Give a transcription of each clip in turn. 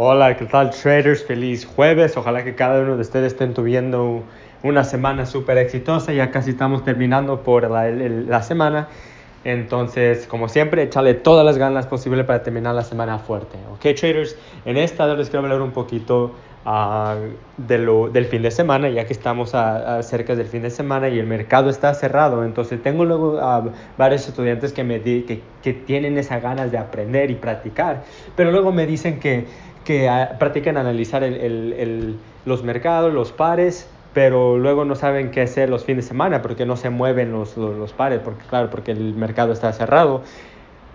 Hola, ¿qué tal traders? Feliz jueves. Ojalá que cada uno de ustedes estén tuviendo una semana súper exitosa. Ya casi estamos terminando por la, la, semana. Entonces, como siempre, echarle todas las ganas posibles para terminar la semana fuerte. Ok, traders, en esta les quiero hablar un poquito de lo, del fin de semana, ya que estamos a, cerca del fin de semana y el mercado está cerrado. Entonces tengo luego varios estudiantes que, me que, que, tienen esas ganas de aprender y practicar, pero luego me dicen que, que practican analizar los mercados, los pares, pero luego no saben qué hacer los fines de semana porque no se mueven los, pares, porque claro, porque el mercado está cerrado.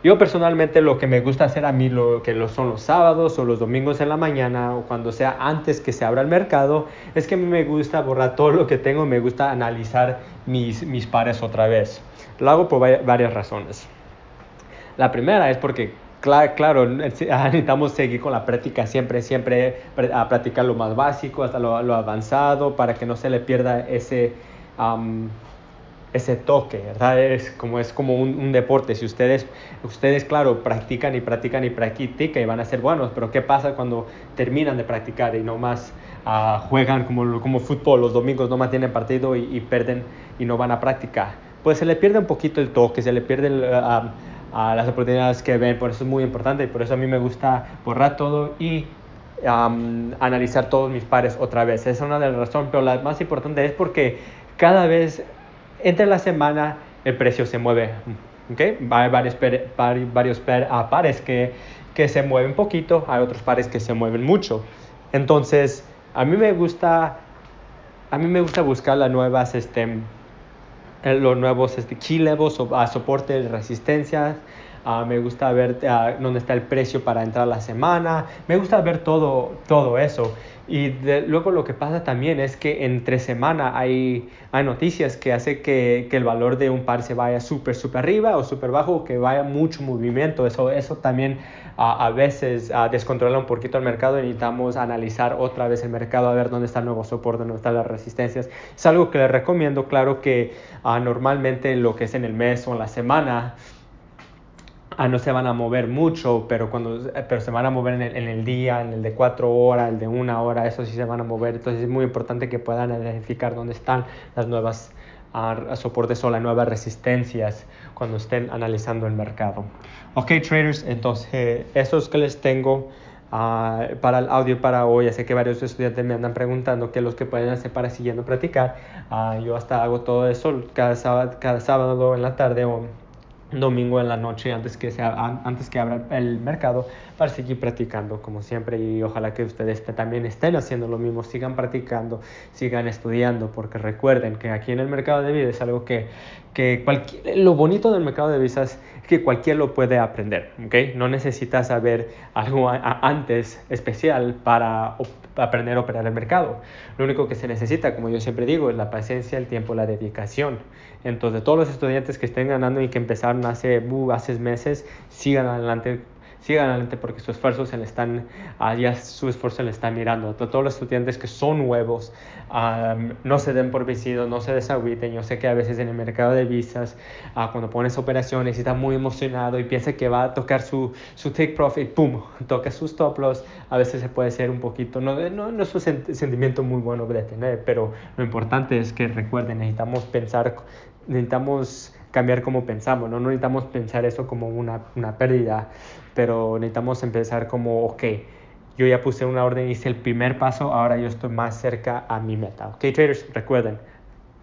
Yo personalmente lo que me gusta hacer a mí, lo que son los sábados o los domingos en la mañana o cuando sea antes que se abra el mercado, es que a mí me gusta borrar todo lo que tengo, me gusta analizar mis, mis pares otra vez. Lo hago por varias razones. La primera es porque, claro, necesitamos seguir con la práctica siempre, siempre a practicar lo más básico hasta lo, avanzado para que no se le pierda ese ese toque, ¿verdad? Es como, es como un, deporte. Si ustedes, ustedes, claro, practican y practican y practican y van a ser buenos, pero ¿qué pasa cuando terminan de practicar y no más ah, juegan como, como fútbol los domingos, no más tienen partido y, pierden y no van a practicar? Pues se le pierde un poquito el toque, se le pierde ah, a las oportunidades que ven, por eso es muy importante por eso a mí me gusta borrar todo y analizar todos mis pares otra vez. Esa es una de las razones, pero la más importante es porque cada vez entre la semana el precio se mueve. ¿okay? Hay varios, varios pares que, que se mueven poquito, hay otros pares que se mueven mucho. Entonces, a mí me gusta, a mí me gusta buscar las nuevas, este, los nuevos este, key levels, a soporte de resistencia. Uh, me gusta ver uh, dónde está el precio para entrar la semana. Me gusta ver todo, todo eso. Y luego lo que pasa también es que entre semana hay, hay noticias que hace que, que el valor de un par se vaya súper, súper arriba o súper bajo, que vaya mucho movimiento. Eso, eso también a veces descontrola un poquito el mercado y necesitamos analizar otra vez el mercado a ver dónde está el nuevo soporte, dónde están las resistencias. Es algo que les recomiendo, claro que normalmente lo que es en el mes o en la semana, ah, no se van a mover mucho, pero, cuando, pero se van a mover en el, en el, día, en el de cuatro horas, el de una hora, eso sí se van a mover. Entonces es muy importante que puedan identificar dónde están las nuevas uh, soportes o las nuevas resistencias cuando estén analizando el mercado. Ok, traders, entonces eso es que les tengo. Uh, para el audio para hoy. Sé que varios estudiantes me andan preguntando qué es lo que pueden hacer para siguiendo practicar. Uh, yo hasta hago todo eso cada sábado, cada sábado en la tarde o domingo en la noche antes que, sea, antes que abra el mercado para seguir practicando como siempre y ojalá que ustedes también estén haciendo lo mismo, sigan practicando, sigan estudiando porque recuerden que aquí en el mercado de vida es algo que, que lo bonito del mercado de visas es que cualquiera lo puede aprender, ¿okay? No necesitas saber algo antes especial para aprender a operar el mercado. Lo único que se necesita, como yo siempre digo, es la paciencia, el tiempo, la dedicación. Entonces, todos los estudiantes que estén ganando y que empezaron hace, uh, hace meses, sigan adelante sigan adelante porque su esfuerzo se le están, uh, ya su esfuerzo se le está mirando. A todos los estudiantes que son nuevos, no se den por vencidos, no se desagüiten. Yo sé que a veces en el mercado de visas, uh, cuando pones operaciones y está muy emocionado y piensa que va a tocar su, su take profit, ¡pum! Toca sus stop loss. A veces se puede ser un poquito, no, no, no es un sentimiento muy bueno de tener, pero lo importante es que recuerden, necesitamos pensar, necesitamos cambiar como pensamos, ¿no? Necesitamos pensar eso como una, una pérdida, pero necesitamos empezar como, ok, yo ya puse una orden, hice el primer paso, ahora yo estoy más cerca a mi meta. Ok, traders, recuerden,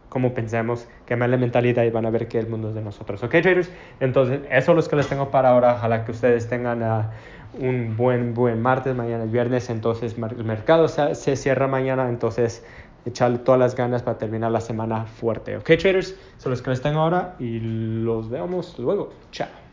como pensemos, cambiar la mentalidad y van a ver que el mundo es de nosotros. Ok, traders, entonces eso es lo que les tengo para ahora. Ojalá que ustedes tengan uh, un buen, buen martes, mañana es viernes, entonces el mercado se cierra mañana, entonces echarle todas las ganas para terminar la semana fuerte. Ok, traders, son los que les tengo ahora y los vemos luego. Chao.